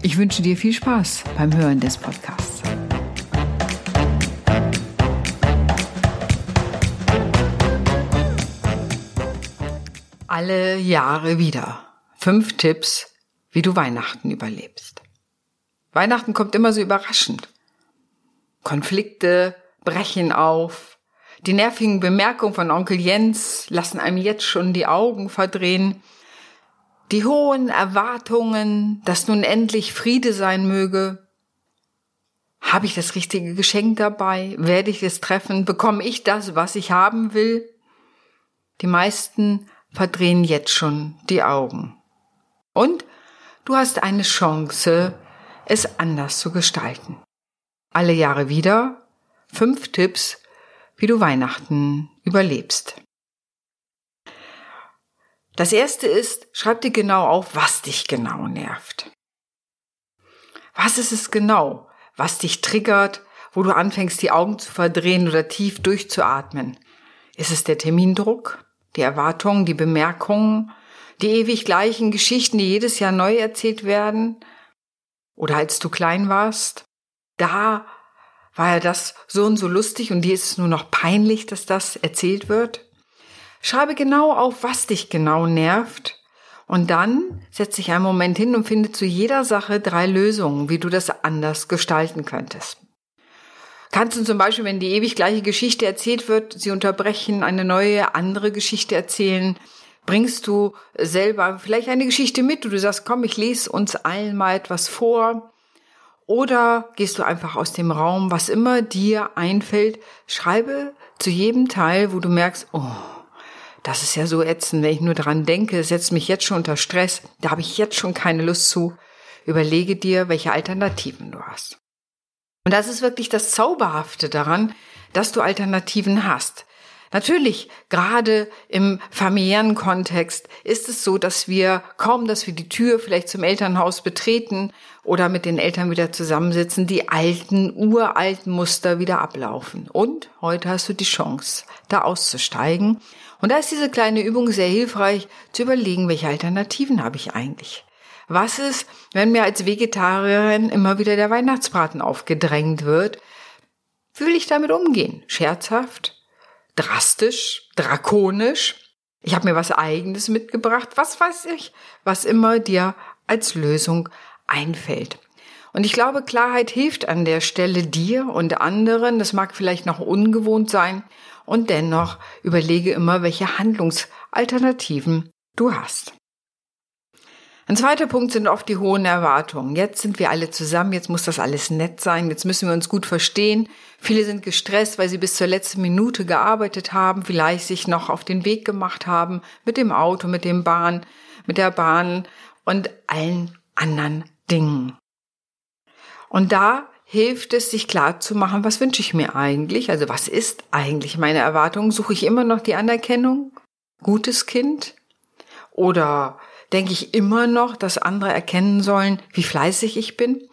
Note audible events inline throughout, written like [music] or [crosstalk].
Ich wünsche dir viel Spaß beim Hören des Podcasts. Alle Jahre wieder. Fünf Tipps wie du Weihnachten überlebst. Weihnachten kommt immer so überraschend. Konflikte brechen auf. Die nervigen Bemerkungen von Onkel Jens lassen einem jetzt schon die Augen verdrehen. Die hohen Erwartungen, dass nun endlich Friede sein möge. Habe ich das richtige Geschenk dabei? Werde ich es treffen? Bekomme ich das, was ich haben will? Die meisten verdrehen jetzt schon die Augen. Und Du hast eine Chance, es anders zu gestalten. Alle Jahre wieder fünf Tipps, wie du Weihnachten überlebst. Das erste ist, schreib dir genau auf, was dich genau nervt. Was ist es genau, was dich triggert, wo du anfängst, die Augen zu verdrehen oder tief durchzuatmen? Ist es der Termindruck, die Erwartungen, die Bemerkungen, die ewig gleichen Geschichten, die jedes Jahr neu erzählt werden? Oder als du klein warst? Da war ja das so und so lustig und dir ist es nur noch peinlich, dass das erzählt wird? Schreibe genau auf, was dich genau nervt. Und dann setz dich einen Moment hin und finde zu jeder Sache drei Lösungen, wie du das anders gestalten könntest. Kannst du zum Beispiel, wenn die ewig gleiche Geschichte erzählt wird, sie unterbrechen, eine neue, andere Geschichte erzählen, bringst du selber vielleicht eine Geschichte mit, du sagst, komm, ich lese uns allen mal etwas vor. Oder gehst du einfach aus dem Raum, was immer dir einfällt, schreibe zu jedem Teil, wo du merkst, oh, das ist ja so ätzend, wenn ich nur daran denke, setzt mich jetzt schon unter Stress, da habe ich jetzt schon keine Lust zu. Überlege dir, welche Alternativen du hast. Und das ist wirklich das Zauberhafte daran, dass du Alternativen hast. Natürlich, gerade im familiären Kontext ist es so, dass wir kaum, dass wir die Tür vielleicht zum Elternhaus betreten oder mit den Eltern wieder zusammensitzen, die alten, uralten Muster wieder ablaufen. Und heute hast du die Chance, da auszusteigen. Und da ist diese kleine Übung sehr hilfreich, zu überlegen, welche Alternativen habe ich eigentlich. Was ist, wenn mir als Vegetarierin immer wieder der Weihnachtsbraten aufgedrängt wird? Wie will ich damit umgehen? Scherzhaft? drastisch, drakonisch. Ich habe mir was eigenes mitgebracht, was weiß ich, was immer dir als Lösung einfällt. Und ich glaube, Klarheit hilft an der Stelle dir und anderen. Das mag vielleicht noch ungewohnt sein. Und dennoch überlege immer, welche Handlungsalternativen du hast. Ein zweiter Punkt sind oft die hohen Erwartungen. Jetzt sind wir alle zusammen, jetzt muss das alles nett sein, jetzt müssen wir uns gut verstehen. Viele sind gestresst, weil sie bis zur letzten Minute gearbeitet haben, vielleicht sich noch auf den Weg gemacht haben mit dem Auto, mit dem Bahn, mit der Bahn und allen anderen Dingen. Und da hilft es, sich klar zu machen, was wünsche ich mir eigentlich? Also was ist eigentlich meine Erwartung? Suche ich immer noch die Anerkennung? Gutes Kind? Oder denke ich immer noch, dass andere erkennen sollen, wie fleißig ich bin?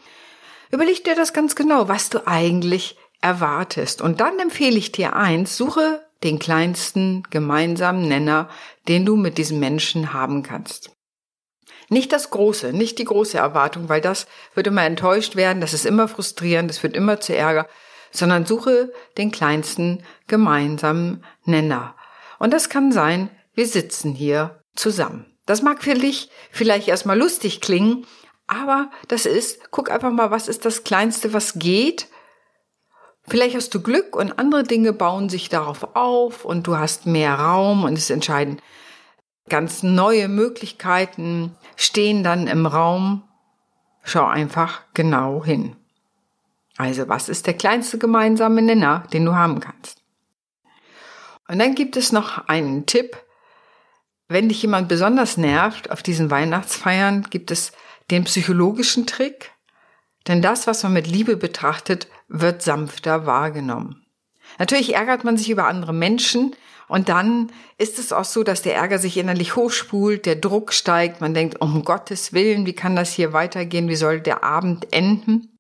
Überleg dir das ganz genau, was du eigentlich erwartest. Und dann empfehle ich dir eins, suche den kleinsten gemeinsamen Nenner, den du mit diesem Menschen haben kannst. Nicht das Große, nicht die große Erwartung, weil das wird immer enttäuscht werden, das ist immer frustrierend, das wird immer zu Ärger, sondern suche den kleinsten gemeinsamen Nenner. Und das kann sein, wir sitzen hier zusammen. Das mag für dich vielleicht erstmal lustig klingen, aber das ist, guck einfach mal, was ist das Kleinste, was geht. Vielleicht hast du Glück und andere Dinge bauen sich darauf auf und du hast mehr Raum und es entscheiden ganz neue Möglichkeiten stehen dann im Raum. Schau einfach genau hin. Also, was ist der kleinste gemeinsame Nenner, den du haben kannst? Und dann gibt es noch einen Tipp, wenn dich jemand besonders nervt auf diesen Weihnachtsfeiern, gibt es den psychologischen Trick, Denn das, was man mit Liebe betrachtet, wird sanfter wahrgenommen. Natürlich ärgert man sich über andere Menschen und dann ist es auch so, dass der Ärger sich innerlich hochspult, der Druck steigt, man denkt, um Gottes Willen, wie kann das hier weitergehen, wie soll der Abend enden?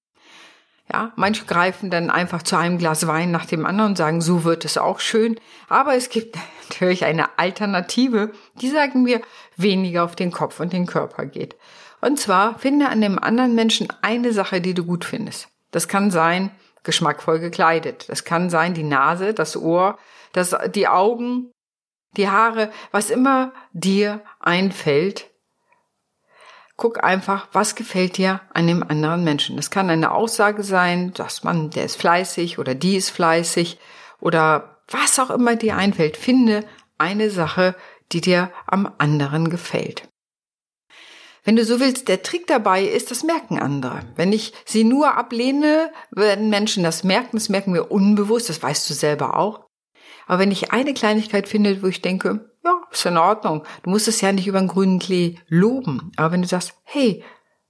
Ja, manche greifen dann einfach zu einem Glas Wein nach dem anderen und sagen, so wird es auch schön. Aber es gibt [laughs] natürlich eine Alternative, die sagen mir, weniger auf den Kopf und den Körper geht. Und zwar finde an dem anderen Menschen eine Sache, die du gut findest. Das kann sein, geschmackvoll gekleidet. Das kann sein, die Nase, das Ohr, das, die Augen, die Haare, was immer dir einfällt, guck einfach, was gefällt dir an dem anderen Menschen. Das kann eine Aussage sein, dass man, der ist fleißig oder die ist fleißig oder was auch immer dir einfällt. Finde eine Sache, die dir am anderen gefällt. Wenn du so willst, der Trick dabei ist, das merken andere. Wenn ich sie nur ablehne, werden Menschen das merken, das merken wir unbewusst, das weißt du selber auch. Aber wenn ich eine Kleinigkeit finde, wo ich denke, ja, ist in Ordnung. Du musst es ja nicht über den grünen Klee loben. Aber wenn du sagst, hey,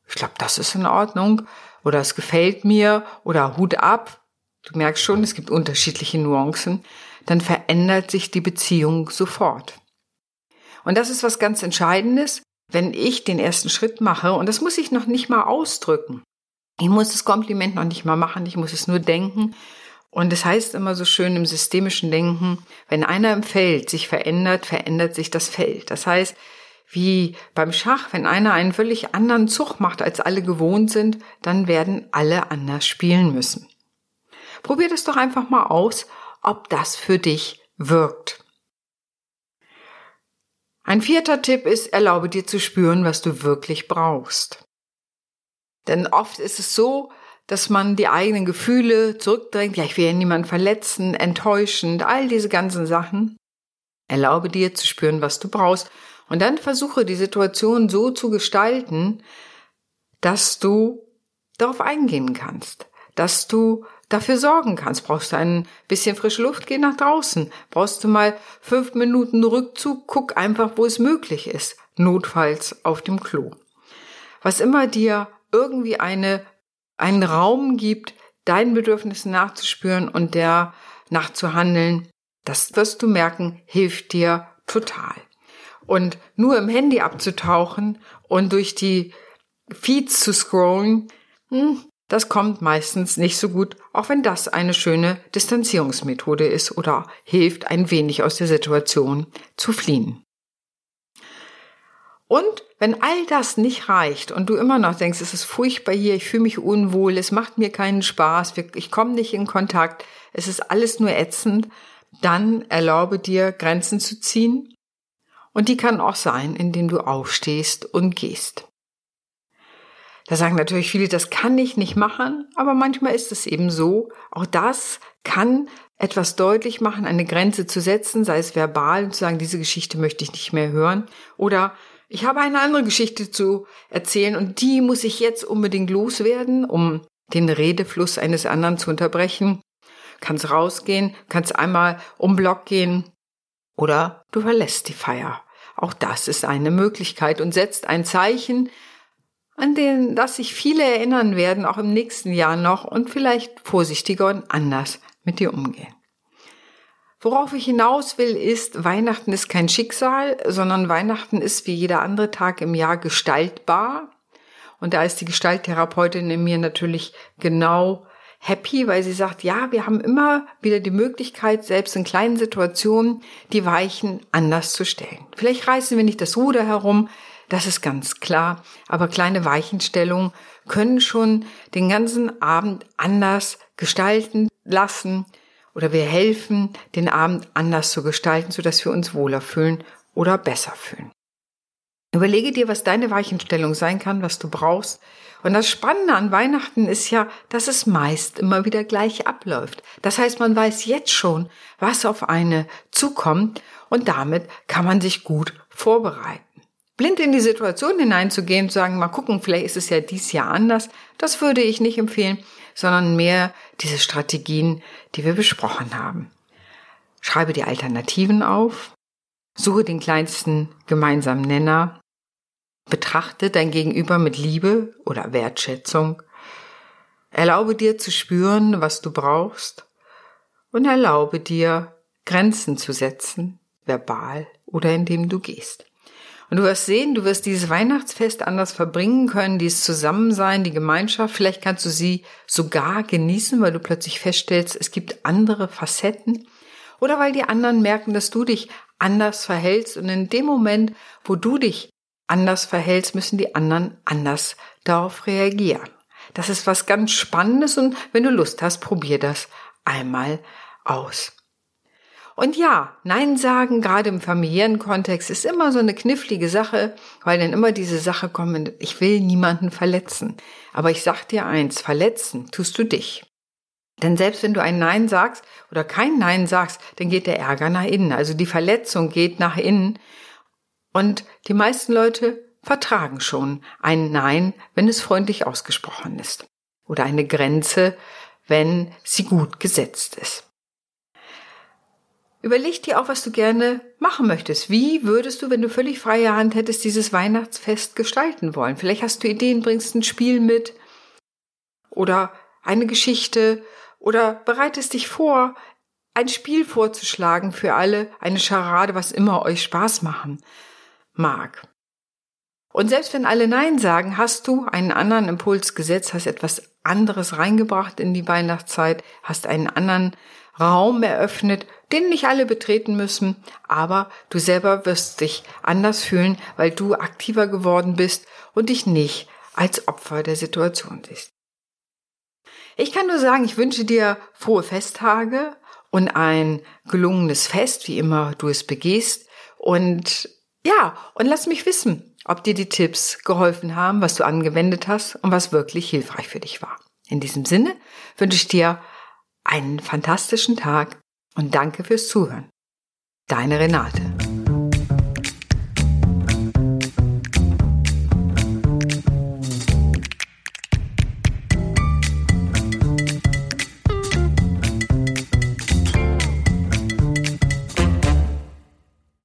ich glaube, das ist in Ordnung oder es gefällt mir oder Hut ab, du merkst schon, es gibt unterschiedliche Nuancen, dann verändert sich die Beziehung sofort. Und das ist was ganz Entscheidendes, wenn ich den ersten Schritt mache, und das muss ich noch nicht mal ausdrücken. Ich muss das Kompliment noch nicht mal machen, ich muss es nur denken und es heißt immer so schön im systemischen Denken, wenn einer im Feld sich verändert, verändert sich das Feld. Das heißt, wie beim Schach, wenn einer einen völlig anderen Zug macht, als alle gewohnt sind, dann werden alle anders spielen müssen. Probier das doch einfach mal aus, ob das für dich wirkt. Ein vierter Tipp ist, erlaube dir zu spüren, was du wirklich brauchst. Denn oft ist es so, dass man die eigenen Gefühle zurückdrängt. Ja, ich will ja niemanden verletzen, enttäuschend, all diese ganzen Sachen. Erlaube dir zu spüren, was du brauchst. Und dann versuche die Situation so zu gestalten, dass du darauf eingehen kannst, dass du dafür sorgen kannst. Brauchst du ein bisschen frische Luft, geh nach draußen. Brauchst du mal fünf Minuten Rückzug, guck einfach, wo es möglich ist. Notfalls auf dem Klo. Was immer dir irgendwie eine einen Raum gibt, deinen Bedürfnissen nachzuspüren und der nachzuhandeln, das wirst du merken, hilft dir total. Und nur im Handy abzutauchen und durch die Feeds zu scrollen, hm, das kommt meistens nicht so gut, auch wenn das eine schöne Distanzierungsmethode ist oder hilft, ein wenig aus der Situation zu fliehen. Und wenn all das nicht reicht und du immer noch denkst, es ist furchtbar hier, ich fühle mich unwohl, es macht mir keinen Spaß, ich komme nicht in Kontakt, es ist alles nur ätzend, dann erlaube dir Grenzen zu ziehen. Und die kann auch sein, indem du aufstehst und gehst. Da sagen natürlich viele, das kann ich nicht machen, aber manchmal ist es eben so. Auch das kann etwas deutlich machen, eine Grenze zu setzen, sei es verbal und zu sagen, diese Geschichte möchte ich nicht mehr hören oder ich habe eine andere Geschichte zu erzählen und die muss ich jetzt unbedingt loswerden, um den Redefluss eines anderen zu unterbrechen. Kannst rausgehen, kannst einmal um Block gehen oder du verlässt die Feier. Auch das ist eine Möglichkeit und setzt ein Zeichen, an den, das sich viele erinnern werden, auch im nächsten Jahr noch und vielleicht vorsichtiger und anders mit dir umgehen. Worauf ich hinaus will, ist, Weihnachten ist kein Schicksal, sondern Weihnachten ist wie jeder andere Tag im Jahr gestaltbar. Und da ist die Gestalttherapeutin in mir natürlich genau happy, weil sie sagt, ja, wir haben immer wieder die Möglichkeit, selbst in kleinen Situationen die Weichen anders zu stellen. Vielleicht reißen wir nicht das Ruder herum, das ist ganz klar, aber kleine Weichenstellungen können schon den ganzen Abend anders gestalten lassen, oder wir helfen, den Abend anders zu gestalten, sodass wir uns wohler fühlen oder besser fühlen. Überlege dir, was deine Weichenstellung sein kann, was du brauchst. Und das Spannende an Weihnachten ist ja, dass es meist immer wieder gleich abläuft. Das heißt, man weiß jetzt schon, was auf eine zukommt und damit kann man sich gut vorbereiten. Blind in die Situation hineinzugehen zu sagen, mal gucken, vielleicht ist es ja dies Jahr anders, das würde ich nicht empfehlen, sondern mehr diese Strategien, die wir besprochen haben. Schreibe die Alternativen auf, suche den kleinsten gemeinsamen Nenner, betrachte dein Gegenüber mit Liebe oder Wertschätzung Erlaube dir zu spüren, was du brauchst und erlaube dir, Grenzen zu setzen, verbal oder indem du gehst. Und du wirst sehen, du wirst dieses Weihnachtsfest anders verbringen können, dieses Zusammensein, die Gemeinschaft. Vielleicht kannst du sie sogar genießen, weil du plötzlich feststellst, es gibt andere Facetten. Oder weil die anderen merken, dass du dich anders verhältst. Und in dem Moment, wo du dich anders verhältst, müssen die anderen anders darauf reagieren. Das ist was ganz Spannendes und wenn du Lust hast, probier das einmal aus. Und ja, Nein sagen, gerade im familiären Kontext, ist immer so eine knifflige Sache, weil dann immer diese Sache kommt, ich will niemanden verletzen. Aber ich sag dir eins, verletzen tust du dich. Denn selbst wenn du ein Nein sagst oder kein Nein sagst, dann geht der Ärger nach innen. Also die Verletzung geht nach innen. Und die meisten Leute vertragen schon ein Nein, wenn es freundlich ausgesprochen ist. Oder eine Grenze, wenn sie gut gesetzt ist. Überleg dir auch, was du gerne machen möchtest. Wie würdest du, wenn du völlig freie Hand hättest, dieses Weihnachtsfest gestalten wollen? Vielleicht hast du Ideen, bringst ein Spiel mit oder eine Geschichte oder bereitest dich vor, ein Spiel vorzuschlagen für alle, eine Scharade, was immer euch Spaß machen mag. Und selbst wenn alle Nein sagen, hast du einen anderen Impuls gesetzt, hast etwas anderes reingebracht in die Weihnachtszeit, hast einen anderen Raum eröffnet, den nicht alle betreten müssen, aber du selber wirst dich anders fühlen, weil du aktiver geworden bist und dich nicht als Opfer der Situation siehst. Ich kann nur sagen, ich wünsche dir frohe Festtage und ein gelungenes Fest, wie immer du es begehst. Und ja, und lass mich wissen, ob dir die Tipps geholfen haben, was du angewendet hast und was wirklich hilfreich für dich war. In diesem Sinne wünsche ich dir einen fantastischen Tag und danke fürs Zuhören. Deine Renate.